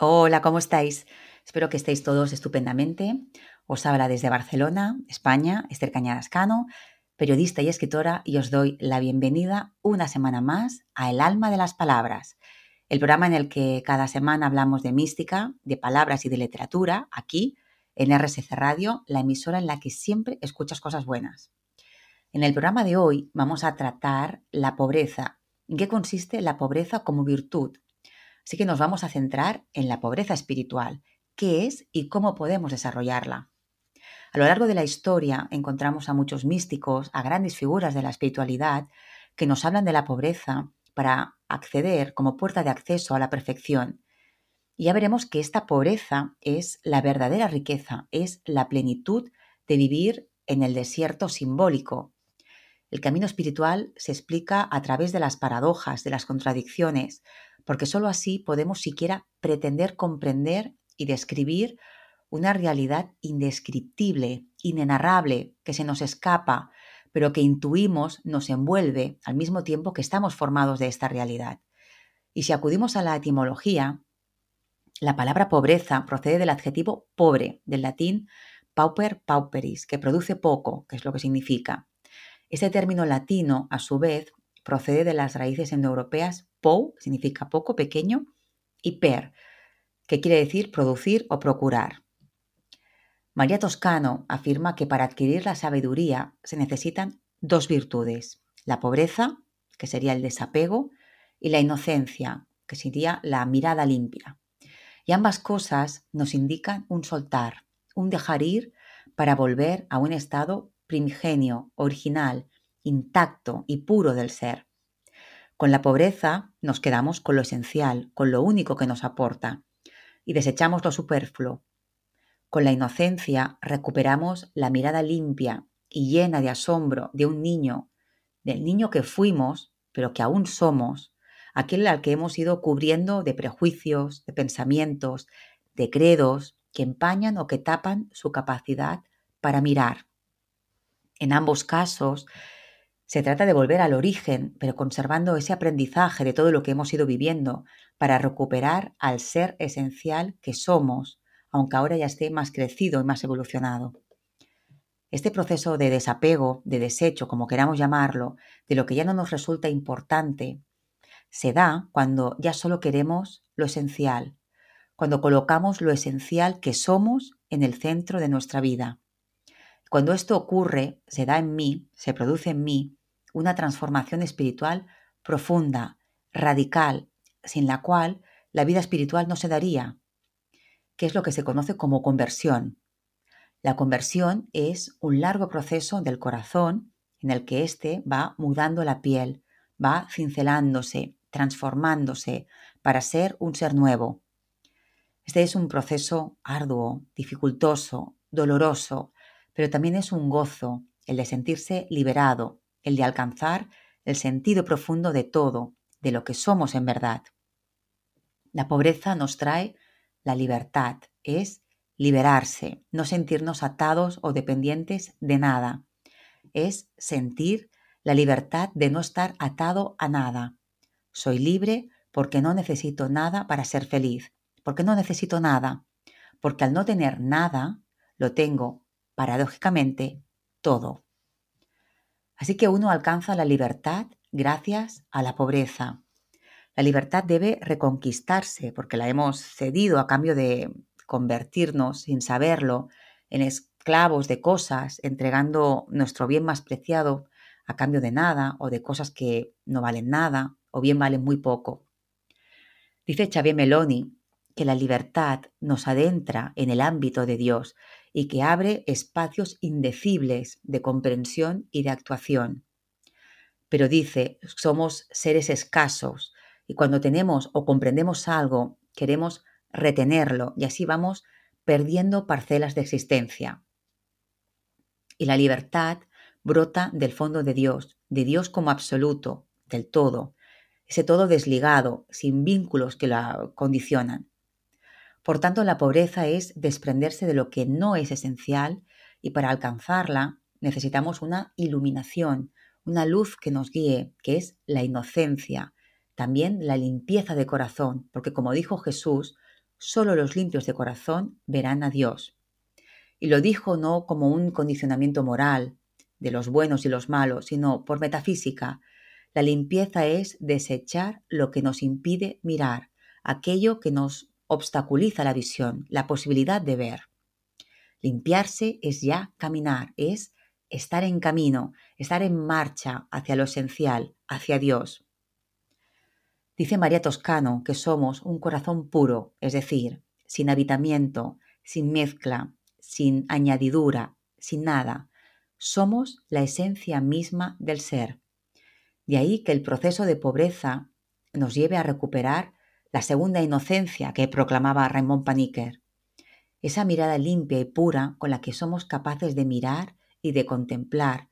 Hola, ¿cómo estáis? Espero que estéis todos estupendamente. Os habla desde Barcelona, España, Esther Cañarascano, periodista y escritora, y os doy la bienvenida una semana más a El alma de las palabras, el programa en el que cada semana hablamos de mística, de palabras y de literatura, aquí en RSC Radio, la emisora en la que siempre escuchas cosas buenas. En el programa de hoy vamos a tratar la pobreza. ¿En qué consiste la pobreza como virtud? Así que nos vamos a centrar en la pobreza espiritual, qué es y cómo podemos desarrollarla. A lo largo de la historia encontramos a muchos místicos, a grandes figuras de la espiritualidad, que nos hablan de la pobreza para acceder como puerta de acceso a la perfección. Y ya veremos que esta pobreza es la verdadera riqueza, es la plenitud de vivir en el desierto simbólico. El camino espiritual se explica a través de las paradojas, de las contradicciones, porque sólo así podemos siquiera pretender comprender y describir una realidad indescriptible, inenarrable, que se nos escapa, pero que intuimos nos envuelve al mismo tiempo que estamos formados de esta realidad. Y si acudimos a la etimología, la palabra pobreza procede del adjetivo pobre, del latín pauper pauperis, que produce poco, que es lo que significa. Este término latino, a su vez, procede de las raíces indoeuropeas pou, significa poco, pequeño, y per, que quiere decir producir o procurar. María Toscano afirma que para adquirir la sabiduría se necesitan dos virtudes, la pobreza, que sería el desapego, y la inocencia, que sería la mirada limpia. Y ambas cosas nos indican un soltar, un dejar ir para volver a un estado primigenio, original, intacto y puro del ser. Con la pobreza nos quedamos con lo esencial, con lo único que nos aporta, y desechamos lo superfluo. Con la inocencia recuperamos la mirada limpia y llena de asombro de un niño, del niño que fuimos, pero que aún somos, aquel al que hemos ido cubriendo de prejuicios, de pensamientos, de credos que empañan o que tapan su capacidad para mirar. En ambos casos, se trata de volver al origen, pero conservando ese aprendizaje de todo lo que hemos ido viviendo para recuperar al ser esencial que somos, aunque ahora ya esté más crecido y más evolucionado. Este proceso de desapego, de desecho, como queramos llamarlo, de lo que ya no nos resulta importante, se da cuando ya solo queremos lo esencial, cuando colocamos lo esencial que somos en el centro de nuestra vida. Cuando esto ocurre, se da en mí, se produce en mí, una transformación espiritual profunda, radical, sin la cual la vida espiritual no se daría, que es lo que se conoce como conversión. La conversión es un largo proceso del corazón en el que éste va mudando la piel, va cincelándose, transformándose para ser un ser nuevo. Este es un proceso arduo, dificultoso, doloroso, pero también es un gozo el de sentirse liberado, el de alcanzar el sentido profundo de todo, de lo que somos en verdad. La pobreza nos trae la libertad, es liberarse, no sentirnos atados o dependientes de nada, es sentir la libertad de no estar atado a nada. Soy libre porque no necesito nada para ser feliz, porque no necesito nada, porque al no tener nada, lo tengo paradójicamente, todo. Así que uno alcanza la libertad gracias a la pobreza. La libertad debe reconquistarse porque la hemos cedido a cambio de convertirnos, sin saberlo, en esclavos de cosas, entregando nuestro bien más preciado a cambio de nada o de cosas que no valen nada o bien valen muy poco. Dice Xavier Meloni que la libertad nos adentra en el ámbito de Dios y que abre espacios indecibles de comprensión y de actuación. Pero dice, somos seres escasos y cuando tenemos o comprendemos algo, queremos retenerlo y así vamos perdiendo parcelas de existencia. Y la libertad brota del fondo de Dios, de Dios como absoluto, del todo, ese todo desligado, sin vínculos que la condicionan. Por tanto, la pobreza es desprenderse de lo que no es esencial y para alcanzarla necesitamos una iluminación, una luz que nos guíe, que es la inocencia, también la limpieza de corazón, porque como dijo Jesús, solo los limpios de corazón verán a Dios. Y lo dijo no como un condicionamiento moral de los buenos y los malos, sino por metafísica. La limpieza es desechar lo que nos impide mirar, aquello que nos obstaculiza la visión, la posibilidad de ver. Limpiarse es ya caminar, es estar en camino, estar en marcha hacia lo esencial, hacia Dios. Dice María Toscano que somos un corazón puro, es decir, sin habitamiento, sin mezcla, sin añadidura, sin nada. Somos la esencia misma del ser. De ahí que el proceso de pobreza nos lleve a recuperar la segunda inocencia que proclamaba Raymond Paniker esa mirada limpia y pura con la que somos capaces de mirar y de contemplar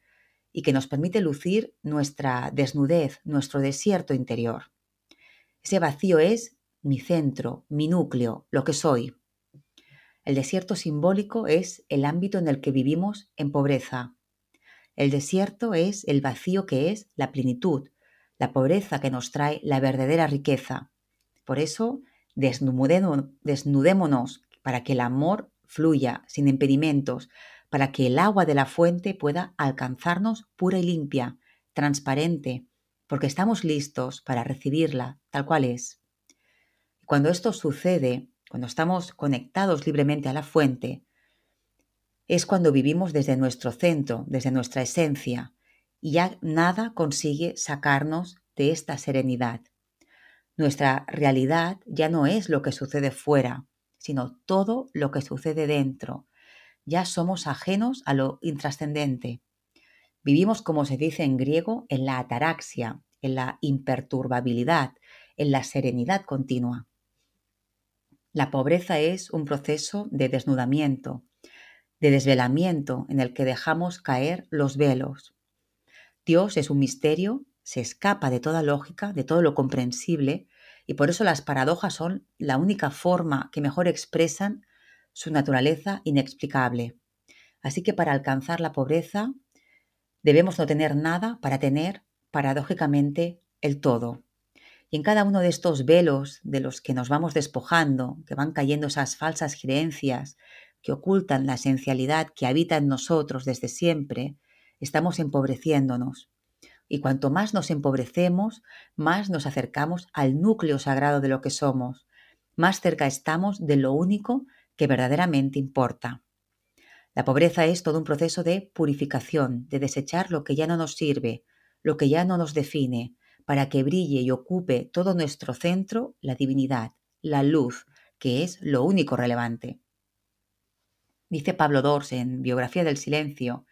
y que nos permite lucir nuestra desnudez, nuestro desierto interior. Ese vacío es mi centro, mi núcleo, lo que soy. El desierto simbólico es el ámbito en el que vivimos en pobreza. El desierto es el vacío que es la plenitud, la pobreza que nos trae la verdadera riqueza. Por eso, desnudémonos para que el amor fluya sin impedimentos, para que el agua de la fuente pueda alcanzarnos pura y limpia, transparente, porque estamos listos para recibirla tal cual es. Cuando esto sucede, cuando estamos conectados libremente a la fuente, es cuando vivimos desde nuestro centro, desde nuestra esencia, y ya nada consigue sacarnos de esta serenidad. Nuestra realidad ya no es lo que sucede fuera, sino todo lo que sucede dentro. Ya somos ajenos a lo intrascendente. Vivimos, como se dice en griego, en la ataraxia, en la imperturbabilidad, en la serenidad continua. La pobreza es un proceso de desnudamiento, de desvelamiento en el que dejamos caer los velos. Dios es un misterio, se escapa de toda lógica, de todo lo comprensible, y por eso las paradojas son la única forma que mejor expresan su naturaleza inexplicable. Así que para alcanzar la pobreza debemos no tener nada para tener paradójicamente el todo. Y en cada uno de estos velos de los que nos vamos despojando, que van cayendo esas falsas creencias que ocultan la esencialidad que habita en nosotros desde siempre, estamos empobreciéndonos. Y cuanto más nos empobrecemos, más nos acercamos al núcleo sagrado de lo que somos, más cerca estamos de lo único que verdaderamente importa. La pobreza es todo un proceso de purificación, de desechar lo que ya no nos sirve, lo que ya no nos define, para que brille y ocupe todo nuestro centro la divinidad, la luz, que es lo único relevante. Dice Pablo Dors en Biografía del Silencio,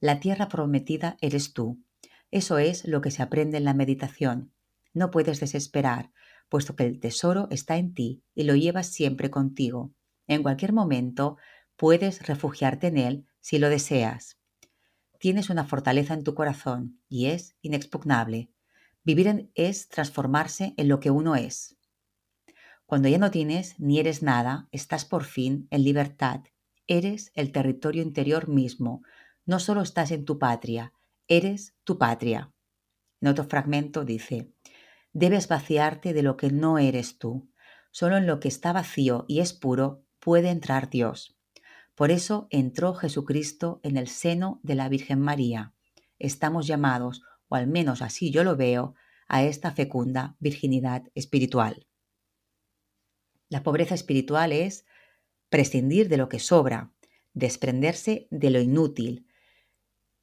la tierra prometida eres tú, eso es lo que se aprende en la meditación. No puedes desesperar, puesto que el tesoro está en ti y lo llevas siempre contigo. En cualquier momento puedes refugiarte en él si lo deseas. Tienes una fortaleza en tu corazón y es inexpugnable. Vivir es transformarse en lo que uno es. Cuando ya no tienes ni eres nada, estás por fin en libertad. Eres el territorio interior mismo. No solo estás en tu patria, Eres tu patria. En otro fragmento dice, debes vaciarte de lo que no eres tú. Solo en lo que está vacío y es puro puede entrar Dios. Por eso entró Jesucristo en el seno de la Virgen María. Estamos llamados, o al menos así yo lo veo, a esta fecunda virginidad espiritual. La pobreza espiritual es prescindir de lo que sobra, desprenderse de lo inútil,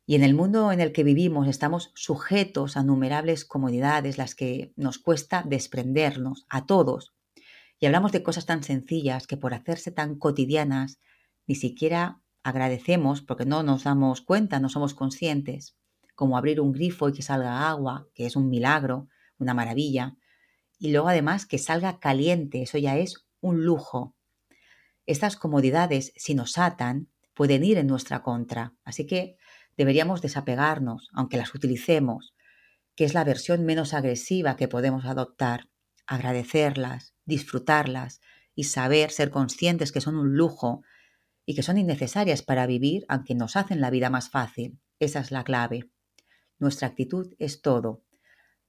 y en el mundo en el que vivimos estamos sujetos a numerables comodidades, las que nos cuesta desprendernos a todos. Y hablamos de cosas tan sencillas que por hacerse tan cotidianas ni siquiera agradecemos porque no nos damos cuenta, no somos conscientes, como abrir un grifo y que salga agua, que es un milagro, una maravilla, y luego además que salga caliente, eso ya es un lujo. Estas comodidades, si nos atan, pueden ir en nuestra contra. Así que deberíamos desapegarnos, aunque las utilicemos, que es la versión menos agresiva que podemos adoptar, agradecerlas, disfrutarlas y saber ser conscientes que son un lujo y que son innecesarias para vivir, aunque nos hacen la vida más fácil. Esa es la clave. Nuestra actitud es todo.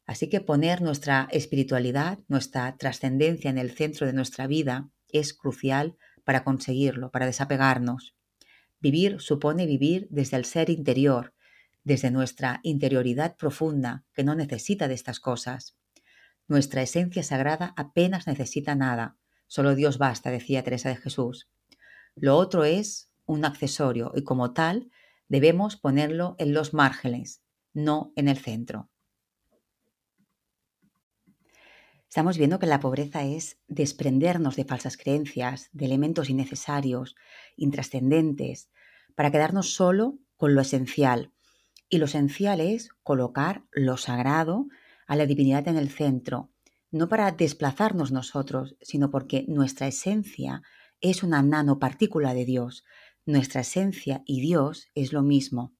Así que poner nuestra espiritualidad, nuestra trascendencia en el centro de nuestra vida es crucial para conseguirlo, para desapegarnos. Vivir supone vivir desde el ser interior, desde nuestra interioridad profunda, que no necesita de estas cosas. Nuestra esencia sagrada apenas necesita nada, solo Dios basta, decía Teresa de Jesús. Lo otro es un accesorio y como tal debemos ponerlo en los márgenes, no en el centro. Estamos viendo que la pobreza es desprendernos de falsas creencias, de elementos innecesarios, intrascendentes, para quedarnos solo con lo esencial. Y lo esencial es colocar lo sagrado a la divinidad en el centro, no para desplazarnos nosotros, sino porque nuestra esencia es una nanopartícula de Dios. Nuestra esencia y Dios es lo mismo.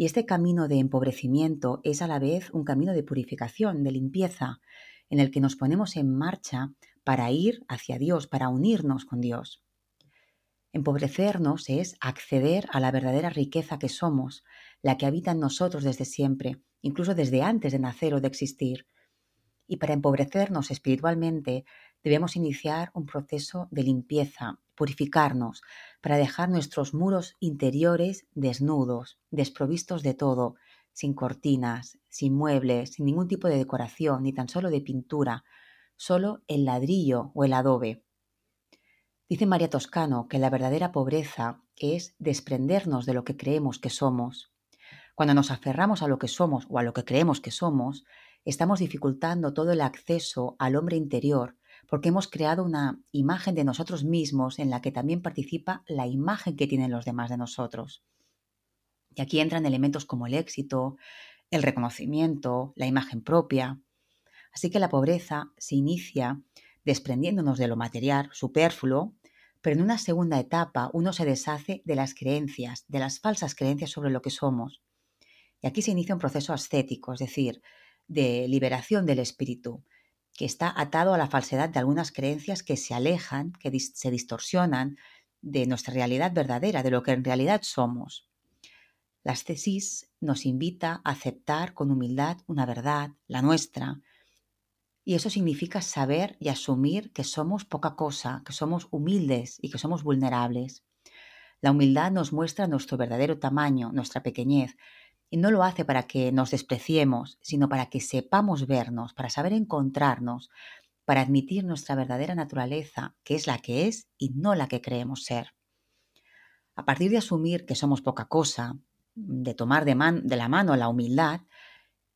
Y este camino de empobrecimiento es a la vez un camino de purificación, de limpieza, en el que nos ponemos en marcha para ir hacia Dios, para unirnos con Dios. Empobrecernos es acceder a la verdadera riqueza que somos, la que habita en nosotros desde siempre, incluso desde antes de nacer o de existir. Y para empobrecernos espiritualmente debemos iniciar un proceso de limpieza, purificarnos, para dejar nuestros muros interiores desnudos, desprovistos de todo, sin cortinas, sin muebles, sin ningún tipo de decoración, ni tan solo de pintura, solo el ladrillo o el adobe. Dice María Toscano que la verdadera pobreza es desprendernos de lo que creemos que somos. Cuando nos aferramos a lo que somos o a lo que creemos que somos, estamos dificultando todo el acceso al hombre interior porque hemos creado una imagen de nosotros mismos en la que también participa la imagen que tienen los demás de nosotros. Y aquí entran elementos como el éxito, el reconocimiento, la imagen propia. Así que la pobreza se inicia desprendiéndonos de lo material, superfluo, pero en una segunda etapa uno se deshace de las creencias, de las falsas creencias sobre lo que somos. Y aquí se inicia un proceso ascético, es decir, de liberación del espíritu, que está atado a la falsedad de algunas creencias que se alejan, que se distorsionan de nuestra realidad verdadera, de lo que en realidad somos. La ascesis nos invita a aceptar con humildad una verdad, la nuestra, y eso significa saber y asumir que somos poca cosa, que somos humildes y que somos vulnerables. La humildad nos muestra nuestro verdadero tamaño, nuestra pequeñez, y no lo hace para que nos despreciemos, sino para que sepamos vernos, para saber encontrarnos, para admitir nuestra verdadera naturaleza, que es la que es y no la que creemos ser. A partir de asumir que somos poca cosa, de tomar de, de la mano la humildad,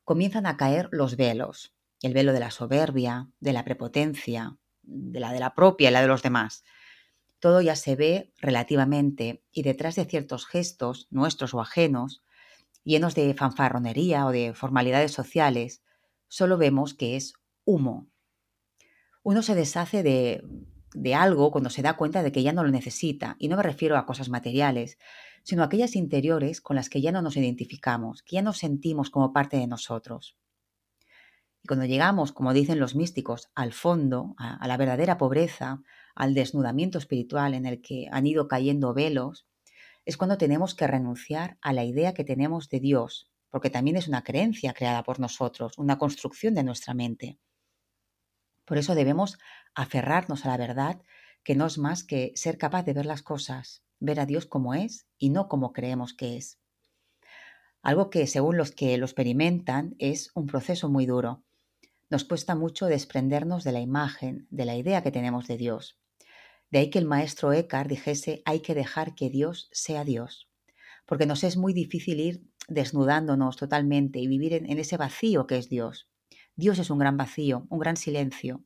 comienzan a caer los velos, el velo de la soberbia, de la prepotencia, de la de la propia y la de los demás. Todo ya se ve relativamente y detrás de ciertos gestos, nuestros o ajenos, llenos de fanfarronería o de formalidades sociales, solo vemos que es humo. Uno se deshace de, de algo cuando se da cuenta de que ya no lo necesita, y no me refiero a cosas materiales, sino aquellas interiores con las que ya no nos identificamos, que ya nos sentimos como parte de nosotros. Y cuando llegamos, como dicen los místicos, al fondo, a, la verdadera pobreza, al desnudamiento espiritual en el que han ido cayendo velos, es cuando tenemos que renunciar a la idea que tenemos de Dios, porque también es una creencia creada por nosotros, una construcción de nuestra mente. Por eso debemos aferrarnos a la verdad, que no es más que ser capaz de ver las cosas, ver a Dios como es y no como creemos que es. Algo que según los que lo experimentan es un proceso muy duro. Nos cuesta mucho desprendernos de la imagen, de la idea que tenemos de Dios. De ahí que el maestro Eckhart dijese hay que dejar que Dios sea Dios, porque nos es muy difícil ir desnudándonos totalmente y vivir en, en ese vacío que es Dios. Dios es un gran vacío, un gran silencio.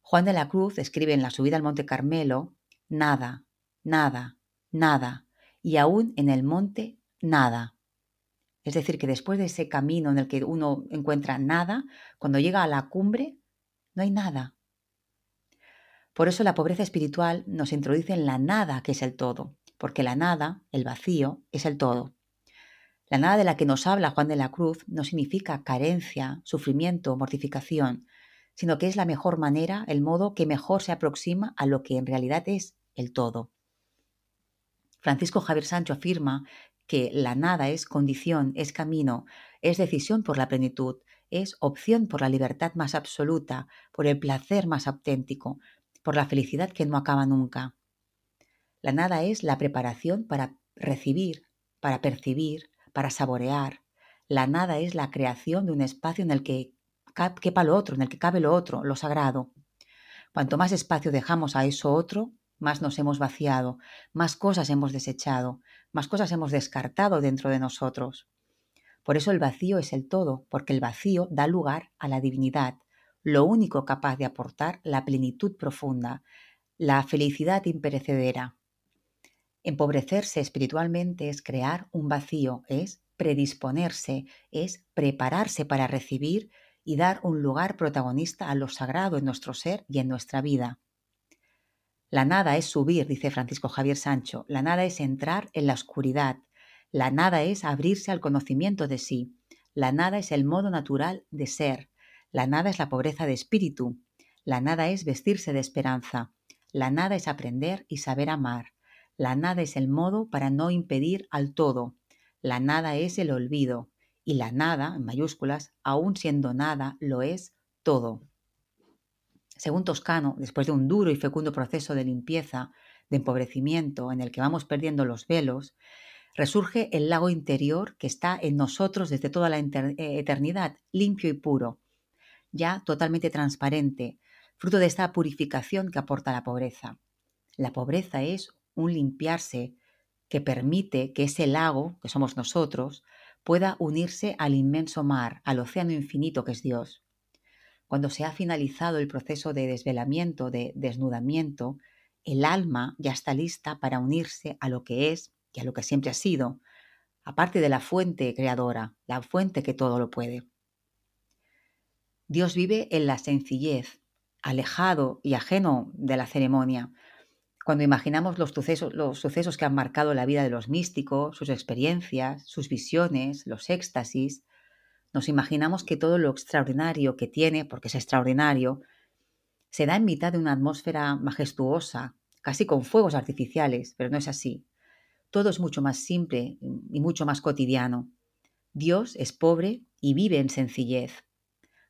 Juan de la Cruz escribe en la subida al Monte Carmelo, nada, nada, nada, y aún en el monte, nada. Es decir, que después de ese camino en el que uno encuentra nada, cuando llega a la cumbre, no hay nada. Por eso la pobreza espiritual nos introduce en la nada, que es el todo, porque la nada, el vacío, es el todo. La nada de la que nos habla Juan de la Cruz no significa carencia, sufrimiento, mortificación, sino que es la mejor manera, el modo que mejor se aproxima a lo que en realidad es el todo. Francisco Javier Sancho afirma que la nada es condición, es camino, es decisión por la plenitud, es opción por la libertad más absoluta, por el placer más auténtico, por la felicidad que no acaba nunca. La nada es la preparación para recibir, para percibir, para saborear. La nada es la creación de un espacio en el que quepa lo otro, en el que cabe lo otro, lo sagrado. Cuanto más espacio dejamos a eso otro, más nos hemos vaciado, más cosas hemos desechado, más cosas hemos descartado dentro de nosotros. Por eso el vacío es el todo, porque el vacío da lugar a la divinidad, lo único capaz de aportar la plenitud profunda, la felicidad imperecedera. Empobrecerse espiritualmente es crear un vacío, es predisponerse, es prepararse para recibir y dar un lugar protagonista a lo sagrado en nuestro ser y en nuestra vida. La nada es subir, dice Francisco Javier Sancho, la nada es entrar en la oscuridad, la nada es abrirse al conocimiento de sí, la nada es el modo natural de ser, la nada es la pobreza de espíritu, la nada es vestirse de esperanza, la nada es aprender y saber amar, la nada es el modo para no impedir al todo, la nada es el olvido, y la nada, en mayúsculas, aún siendo nada, lo es todo. Según Toscano, después de un duro y fecundo proceso de limpieza, de empobrecimiento, en el que vamos perdiendo los velos, resurge el lago interior que está en nosotros desde toda la eh, eternidad, limpio y puro, ya totalmente transparente, fruto de esta purificación que aporta la pobreza. La pobreza es un limpiarse que permite que ese lago, que somos nosotros, pueda unirse al inmenso mar, al océano infinito que es Dios cuando se ha finalizado el proceso de desvelamiento, de desnudamiento, el alma ya está lista para unirse a lo que es y a lo que siempre ha sido, aparte de la fuente creadora, la fuente que todo lo puede. Dios vive en la sencillez, alejado y ajeno de la ceremonia. Cuando imaginamos los sucesos, los sucesos que han marcado la vida de los místicos, sus experiencias, sus visiones, los éxtasis, nos imaginamos que todo lo extraordinario que tiene, porque es extraordinario, se da en mitad de una atmósfera majestuosa, casi con fuegos artificiales, pero no es así. Todo es mucho más simple y mucho más cotidiano. Dios es pobre y vive en sencillez.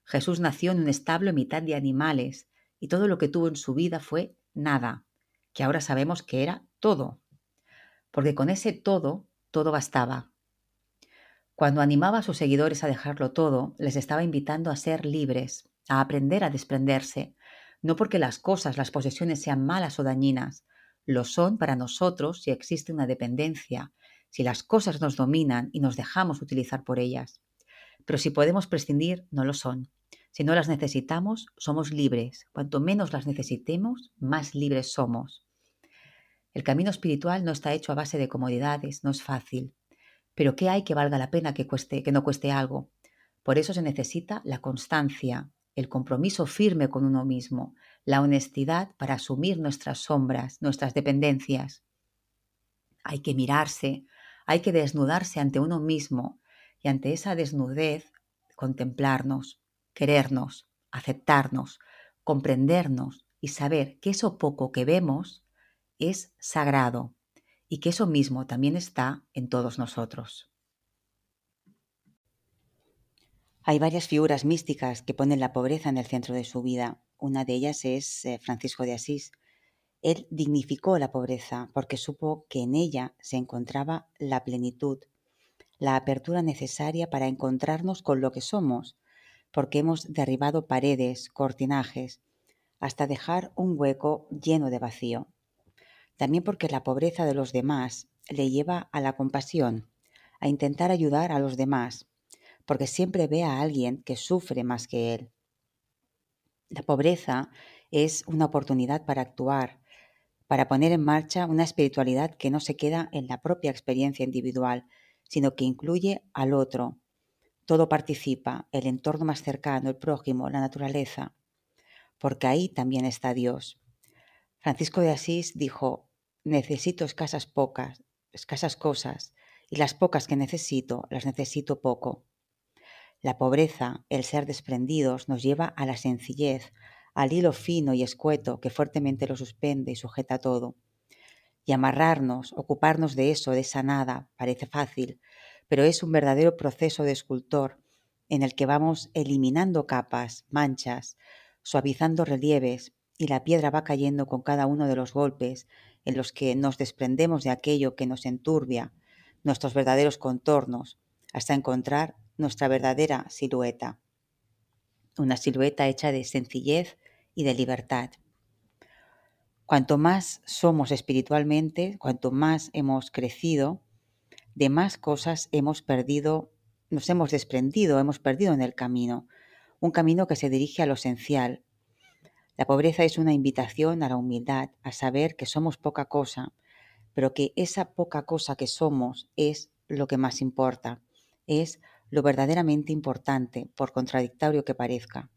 Jesús nació en un establo en mitad de animales y todo lo que tuvo en su vida fue nada, que ahora sabemos que era todo. Porque con ese todo, todo bastaba. Cuando animaba a sus seguidores a dejarlo todo, les estaba invitando a ser libres, a aprender a desprenderse, no porque las cosas, las posesiones sean malas o dañinas, lo son para nosotros si existe una dependencia, si las cosas nos dominan y nos dejamos utilizar por ellas. Pero si podemos prescindir, no lo son. Si no las necesitamos, somos libres. Cuanto menos las necesitemos, más libres somos. El camino espiritual no está hecho a base de comodidades, no es fácil. Pero ¿qué hay que valga la pena que, cueste, que no cueste algo? Por eso se necesita la constancia, el compromiso firme con uno mismo, la honestidad para asumir nuestras sombras, nuestras dependencias. Hay que mirarse, hay que desnudarse ante uno mismo y ante esa desnudez contemplarnos, querernos, aceptarnos, comprendernos y saber que eso poco que vemos es sagrado, y que eso mismo también está en todos nosotros. Hay varias figuras místicas que ponen la pobreza en el centro de su vida. Una de ellas es eh, Francisco de Asís. Él dignificó la pobreza porque supo que en ella se encontraba la plenitud, la apertura necesaria para encontrarnos con lo que somos, porque hemos derribado paredes, cortinajes, hasta dejar un hueco lleno de vacío también porque la pobreza de los demás le lleva a la compasión, a intentar ayudar a los demás, porque siempre ve a alguien que sufre más que él. La pobreza es una oportunidad para actuar, para poner en marcha una espiritualidad que no se queda en la propia experiencia individual, sino que incluye al otro. Todo participa, el entorno más cercano, el prójimo, la naturaleza, porque ahí también está Dios. Francisco de Asís dijo, necesito escasas pocas, escasas cosas, y las pocas que necesito las necesito poco. La pobreza, el ser desprendidos, nos lleva a la sencillez, al hilo fino y escueto que fuertemente lo suspende y sujeta todo. Y amarrarnos, ocuparnos de eso, de esa nada, parece fácil, pero es un verdadero proceso de escultor en el que vamos eliminando capas, manchas, suavizando relieves, y la piedra va cayendo con cada uno de los golpes en los que nos desprendemos de aquello que nos enturbia, nuestros verdaderos contornos, hasta encontrar nuestra verdadera silueta. Una silueta hecha de sencillez y de libertad. Cuanto más somos espiritualmente, cuanto más hemos crecido, de más cosas hemos perdido, nos hemos desprendido, hemos perdido en el camino, un camino que se dirige a lo esencial. La pobreza es una invitación a la humildad, a saber que somos poca cosa, pero que esa poca cosa que somos es lo que más importa, es lo verdaderamente importante, por contradictorio que parezca.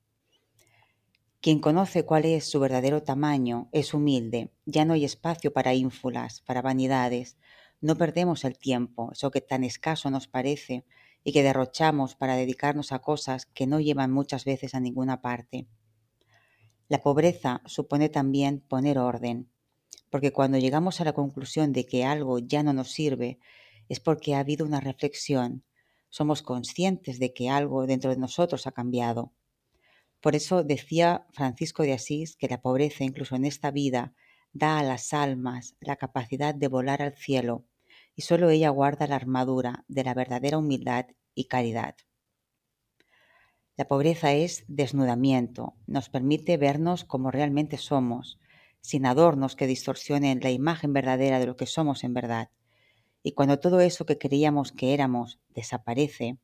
Quien conoce cuál es su verdadero tamaño es humilde, ya no hay espacio para ínfulas, para vanidades, no perdemos el tiempo, eso que tan escaso nos parece y que derrochamos para dedicarnos a cosas que no llevan muchas veces a ninguna parte. La pobreza supone también poner orden, porque cuando llegamos a la conclusión de que algo ya no nos sirve, es porque ha habido una reflexión, somos conscientes de que algo dentro de nosotros ha cambiado. Por eso decía Francisco de Asís que la pobreza, incluso en esta vida, da a las almas la capacidad de volar al cielo y solo ella guarda la armadura de la verdadera humildad y caridad. La pobreza es desnudamiento, nos permite vernos como realmente somos, sin adornos que distorsionen la imagen verdadera de lo que somos en verdad. Y cuando todo eso que creíamos que éramos desaparece,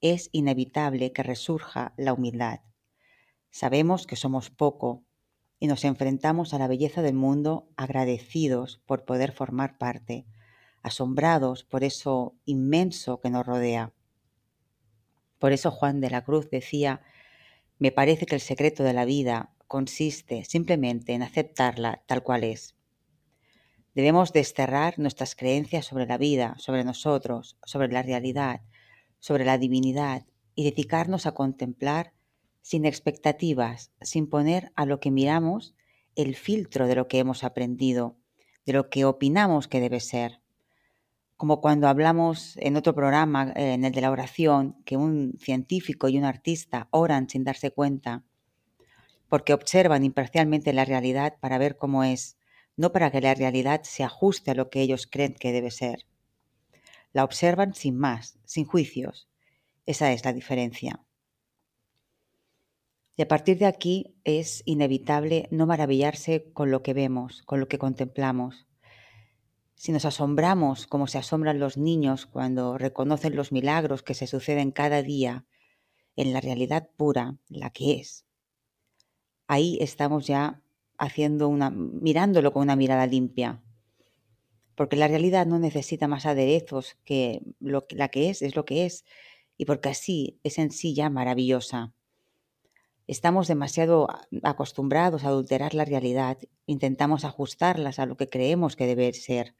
es inevitable que resurja la humildad. Sabemos que somos poco y nos enfrentamos a la belleza del mundo agradecidos por poder formar parte, asombrados por eso inmenso que nos rodea. Por eso Juan de la Cruz decía, me parece que el secreto de la vida consiste simplemente en aceptarla tal cual es. Debemos desterrar nuestras creencias sobre la vida, sobre nosotros, sobre la realidad, sobre la divinidad y dedicarnos a contemplar sin expectativas, sin poner a lo que miramos el filtro de lo que hemos aprendido, de lo que opinamos que debe ser como cuando hablamos en otro programa, eh, en el de la oración, que un científico y un artista oran sin darse cuenta, porque observan imparcialmente la realidad para ver cómo es, no para que la realidad se ajuste a lo que ellos creen que debe ser. La observan sin más, sin juicios. Esa es la diferencia. Y a partir de aquí es inevitable no maravillarse con lo que vemos, con lo que contemplamos, si nos asombramos como se asombran los niños cuando reconocen los milagros que se suceden cada día en la realidad pura, la que es, ahí estamos ya haciendo una mirándolo con una mirada limpia. Porque la realidad no necesita más aderezos que lo, la que es, es lo que es, y porque así es en sí ya maravillosa. Estamos demasiado acostumbrados a adulterar la realidad, intentamos ajustarlas a lo que creemos que debe ser,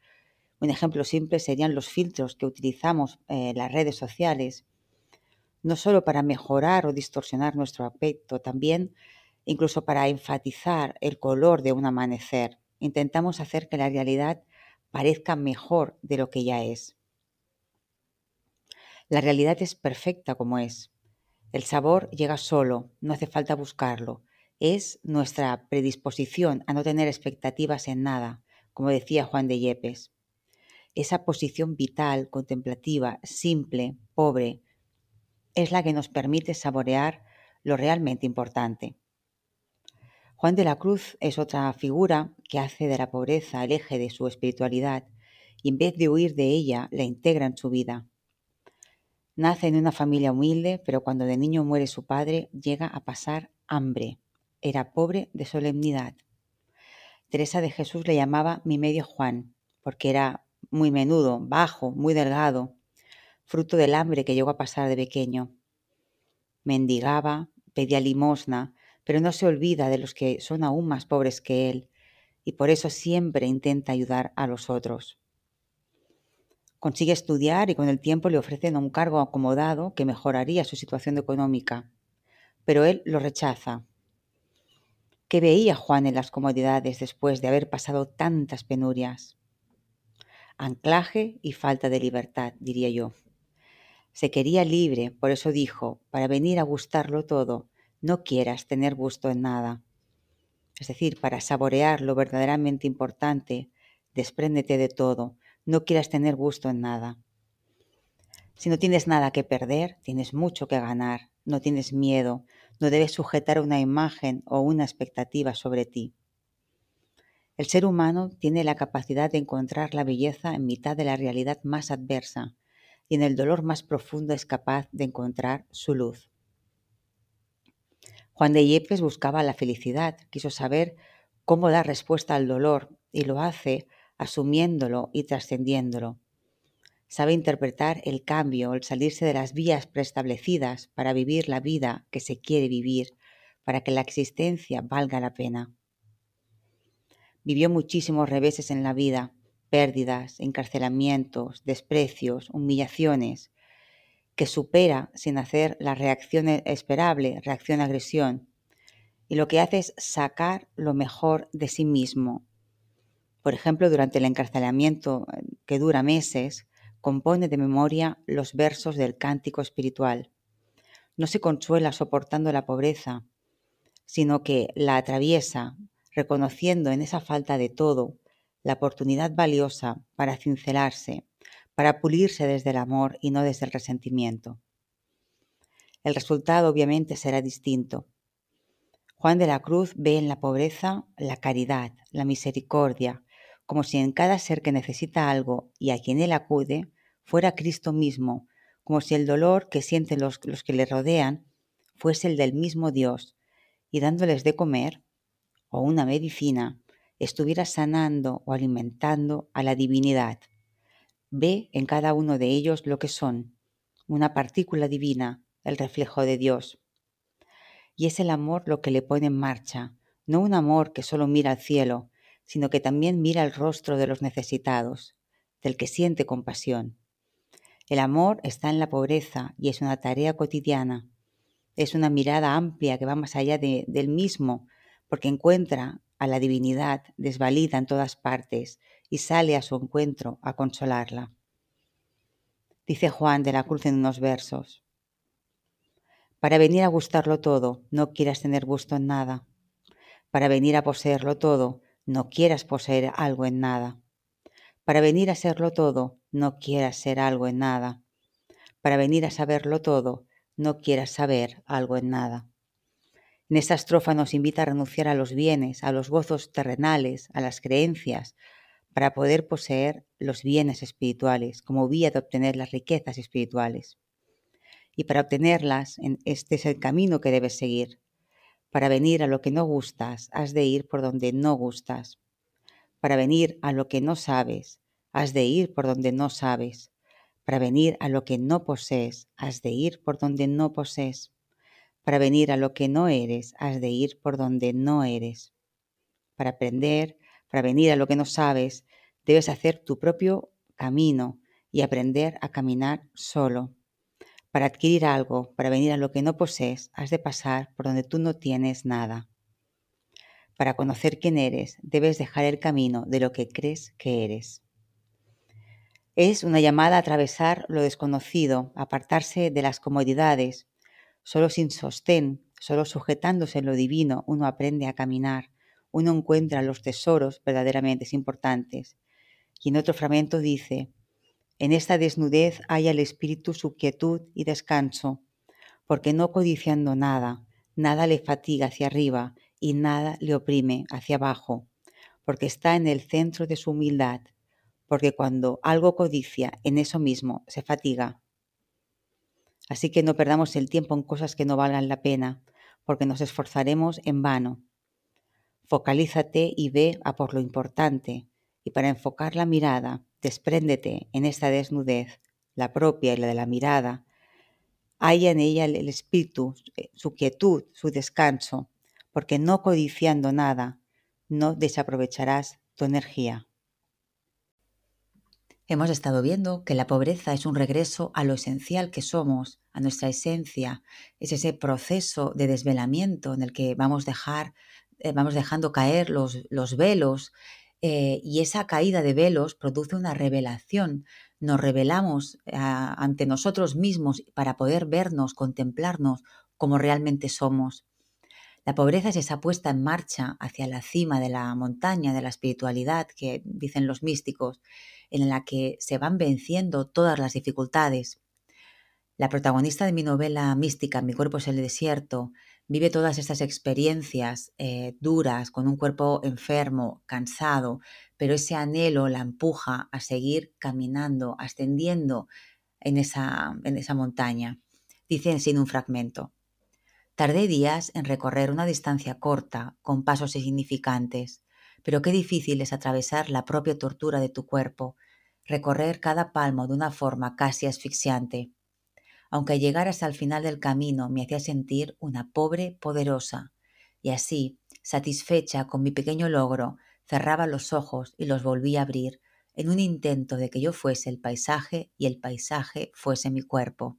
un ejemplo simple serían los filtros que utilizamos en las redes sociales, no solo para mejorar o distorsionar nuestro aspecto, también incluso para enfatizar el color de un amanecer. Intentamos hacer que la realidad parezca mejor de lo que ya es. La realidad es perfecta como es. El sabor llega solo, no hace falta buscarlo. Es nuestra predisposición a no tener expectativas en nada, como decía Juan de Yepes esa posición vital, contemplativa, simple, pobre, es la que nos permite saborear lo realmente importante. Juan de la Cruz es otra figura que hace de la pobreza el eje de su espiritualidad y en vez de huir de ella, la integra en su vida. Nace en una familia humilde, pero cuando de niño muere su padre, llega a pasar hambre. Era pobre de solemnidad. Teresa de Jesús le llamaba mi medio Juan, porque era muy menudo, bajo, muy delgado, fruto del hambre que llegó a pasar de pequeño. Mendigaba, pedía limosna, pero no se olvida de los que son aún más pobres que él, y por eso siempre intenta ayudar a los otros. Consigue estudiar y con el tiempo le ofrecen un cargo acomodado que mejoraría su situación económica, pero él lo rechaza. ¿Qué veía Juan en las comodidades después de haber pasado tantas penurias? anclaje y falta de libertad, diría yo. Se quería libre, por eso dijo, para venir a gustarlo todo, no quieras tener gusto en nada. Es decir, para saborear lo verdaderamente importante, despréndete de todo, no quieras tener gusto en nada. Si no tienes nada que perder, tienes mucho que ganar, no tienes miedo, no debes sujetar una imagen o una expectativa sobre ti. El ser humano tiene la capacidad de encontrar la belleza en mitad de la realidad más adversa y en el dolor más profundo es capaz de encontrar su luz. Juan de Yepes buscaba la felicidad, quiso saber cómo dar respuesta al dolor y lo hace asumiéndolo y trascendiéndolo. Sabe interpretar el cambio, el salirse de las vías preestablecidas para vivir la vida que se quiere vivir, para que la existencia valga la pena. Vivió muchísimos reveses en la vida, pérdidas, encarcelamientos, desprecios, humillaciones, que supera sin hacer la reacción esperable, reacción-agresión, y lo que hace es sacar lo mejor de sí mismo. Por ejemplo, durante el encarcelamiento, eh, que dura meses, compone de memoria los versos del cántico espiritual. No se consuela soportando la pobreza, sino que la atraviesa, reconociendo en esa falta de todo la oportunidad valiosa para cincelarse, para pulirse desde el amor y no desde el resentimiento. El resultado obviamente será distinto. Juan de la Cruz ve en la pobreza la caridad, la misericordia, como si en cada ser que necesita algo y a quien él acude fuera Cristo mismo, como si el dolor que sienten los, los que le rodean fuese el del mismo Dios, y dándoles de comer, o una medicina, estuviera sanando o alimentando a la divinidad. Ve en cada uno de ellos lo que son, una partícula divina, el reflejo de Dios. Y es el amor lo que le pone en marcha, no un amor que solo mira al cielo, sino que también mira el rostro de los necesitados, del que siente compasión. El amor está en la pobreza y es una tarea cotidiana. Es una mirada amplia que va más allá del mismo, porque encuentra a la divinidad desvalida en todas partes y sale a su encuentro a consolarla. Dice Juan de la Cruz en unos versos. Para venir a gustarlo todo, no quieras tener gusto en nada. Para venir a poseerlo todo, no quieras poseer algo en nada. Para venir a serlo todo, no quieras ser algo en nada. Para venir a saberlo todo, no quieras saber algo en nada. En esta estrofa nos invita a renunciar a los bienes, a los gozos terrenales, a las creencias, para poder poseer los bienes espirituales como vía de obtener las riquezas espirituales. Y para obtenerlas, este es el camino que debes seguir. Para venir a lo que no gustas, has de ir por donde no gustas. Para venir a lo que no sabes, has de ir por donde no sabes. Para venir a lo que no posees, has de ir por donde no posees. Para venir a lo que no eres, has de ir por donde no eres. Para aprender, para venir a lo que no sabes, debes hacer tu propio camino y aprender a caminar solo. Para adquirir algo, para venir a lo que no posees, has de pasar por donde tú no tienes nada. Para conocer quién eres, debes dejar el camino de lo que crees que eres. Es una llamada a atravesar lo desconocido, apartarse de las comodidades, Solo sin sostén, solo sujetándose en lo divino, uno aprende a caminar, uno encuentra los tesoros verdaderamente importantes. Y en otro fragmento dice, en esta desnudez hay al espíritu su quietud y descanso, porque no codiciando nada, nada le fatiga hacia arriba y nada le oprime hacia abajo, porque está en el centro de su humildad, porque cuando algo codicia, en eso mismo se fatiga. Así que no perdamos el tiempo en cosas que no valgan la pena, porque nos esforzaremos en vano. Focalízate y ve a por lo importante, y para enfocar la mirada, despréndete en esta desnudez, la propia y la de la mirada, haya en ella el espíritu, eh, su quietud, su descanso, porque no codiciando nada, no desaprovecharás tu energía. Hemos estado viendo que la pobreza es un regreso a lo esencial que somos, a nuestra esencia. Es ese proceso de desvelamiento en el que vamos, dejar, eh, vamos dejando caer los, los velos eh, y esa caída de velos produce una revelación. Nos revelamos eh, ante nosotros mismos para poder vernos, contemplarnos como realmente somos. La pobreza es esa puesta en marcha hacia la cima de la montaña de la espiritualidad que dicen los místicos, en la que se van venciendo todas las dificultades. La protagonista de mi novela mística, Mi cuerpo es el desierto, vive todas estas experiencias eh, duras, con un cuerpo enfermo, cansado, pero ese anhelo la empuja a seguir caminando, ascendiendo en esa, en esa montaña. Dice en un fragmento. Tardé días en recorrer una distancia corta, con pasos insignificantes, pero qué difícil es atravesar la propia tortura de tu cuerpo, recorrer cada palmo de una forma casi asfixiante. Aunque llegar hasta el final del camino me hacía sentir una pobre poderosa, y así, satisfecha con mi pequeño logro, cerraba los ojos y los volví a abrir en un intento de que yo fuese el paisaje y el paisaje fuese mi cuerpo.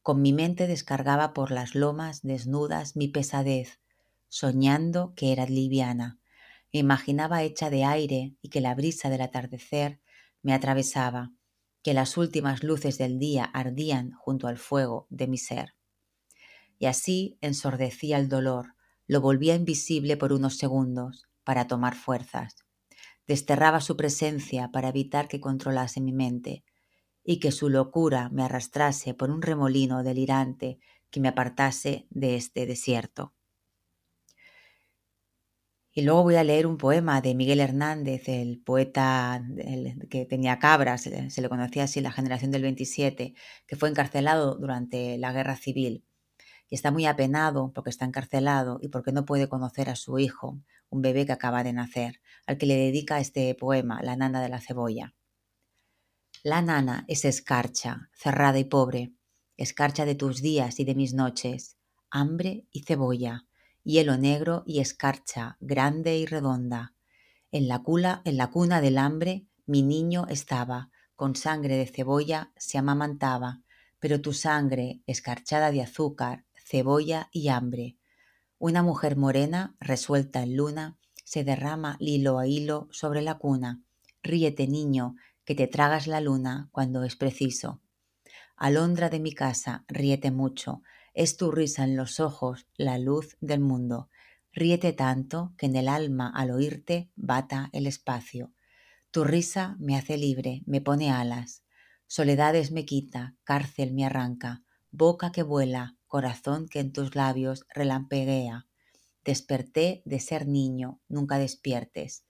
Con mi mente descargaba por las lomas desnudas mi pesadez, soñando que era liviana. Me imaginaba hecha de aire y que la brisa del atardecer me atravesaba, que las últimas luces del día ardían junto al fuego de mi ser. Y así ensordecía el dolor, lo volvía invisible por unos segundos, para tomar fuerzas. Desterraba su presencia para evitar que controlase mi mente, y que su locura me arrastrase por un remolino delirante que me apartase de este desierto. Y luego voy a leer un poema de Miguel Hernández, el poeta que tenía cabras, se le conocía así la generación del 27, que fue encarcelado durante la guerra civil. Y está muy apenado porque está encarcelado y porque no puede conocer a su hijo, un bebé que acaba de nacer, al que le dedica este poema, La nana de la cebolla. La nana es escarcha, cerrada y pobre, escarcha de tus días y de mis noches, hambre y cebolla, hielo negro y escarcha, grande y redonda. En la, cula, en la cuna del hambre mi niño estaba, con sangre de cebolla se amamantaba, pero tu sangre, escarchada de azúcar, cebolla y hambre. Una mujer morena, resuelta en luna, se derrama hilo a hilo sobre la cuna. Ríete, niño, que te tragas la luna cuando es preciso. Alondra de mi casa, ríete mucho, es tu risa en los ojos la luz del mundo. Ríete tanto que en el alma al oírte bata el espacio. Tu risa me hace libre, me pone alas. Soledades me quita, cárcel me arranca, boca que vuela, corazón que en tus labios relampeguea. Desperté de ser niño, nunca despiertes.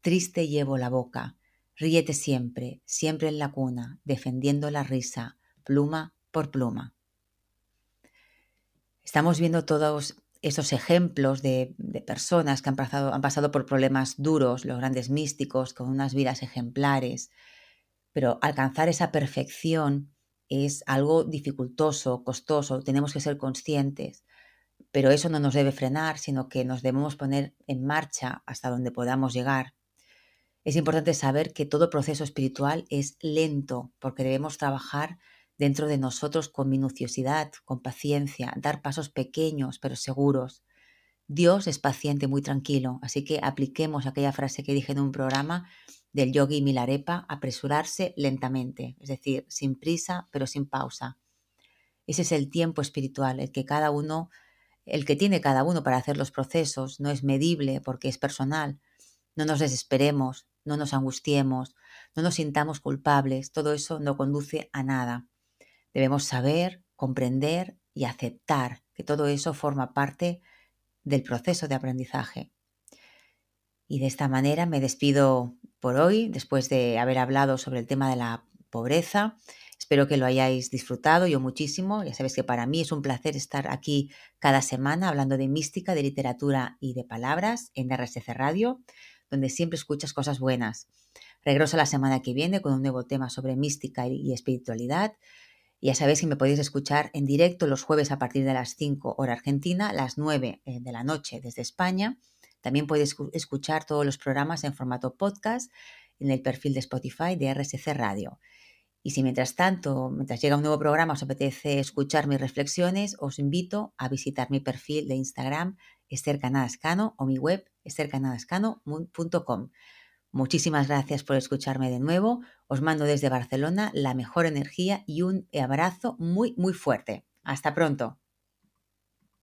Triste llevo la boca, Ríete siempre, siempre en la cuna, defendiendo la risa, pluma por pluma. Estamos viendo todos esos ejemplos de, personas que han pasado, han pasado por problemas duros, los grandes místicos, con unas vidas ejemplares, pero alcanzar esa perfección es algo dificultoso, costoso, tenemos que ser conscientes, pero eso no nos debe frenar, sino que nos debemos poner en marcha hasta donde podamos llegar. Es importante saber que todo proceso espiritual es lento porque debemos trabajar dentro de nosotros con minuciosidad, con paciencia, dar pasos pequeños pero seguros. Dios es paciente, muy tranquilo, así que apliquemos aquella frase que dije en un programa del yogi Milarepa, apresurarse lentamente, es decir, sin prisa pero sin pausa. Ese es el tiempo espiritual, el que cada uno, el que tiene cada uno para hacer los procesos, no es medible porque es personal. No nos desesperemos, no nos angustiemos, no nos sintamos culpables, todo eso no conduce a nada. Debemos saber, comprender y aceptar que todo eso forma parte del proceso de aprendizaje. Y de esta manera me despido por hoy, después de haber hablado sobre el tema de la pobreza. Espero que lo hayáis disfrutado, yo muchísimo. Ya sabéis que para mí es un placer estar aquí cada semana hablando de mística, de literatura y de palabras en RSC Radio donde siempre escuchas cosas buenas. Regreso la semana que viene con un nuevo tema sobre mística y espiritualidad. Ya sabéis que me podéis escuchar en directo los jueves a partir de las 5 hora argentina, las 9 eh, de la noche desde España. También podéis escuchar todos los programas en formato podcast en el perfil de Spotify de RSC Radio. Y si mientras tanto, mientras llega un nuevo programa, os apetece escuchar mis reflexiones, os invito a visitar mi perfil de Instagram Esther Canadascano o mi web estercanadascano.com. Muchísimas gracias por escucharme de nuevo. Os mando desde Barcelona la mejor energía y un abrazo muy, muy fuerte. Hasta pronto.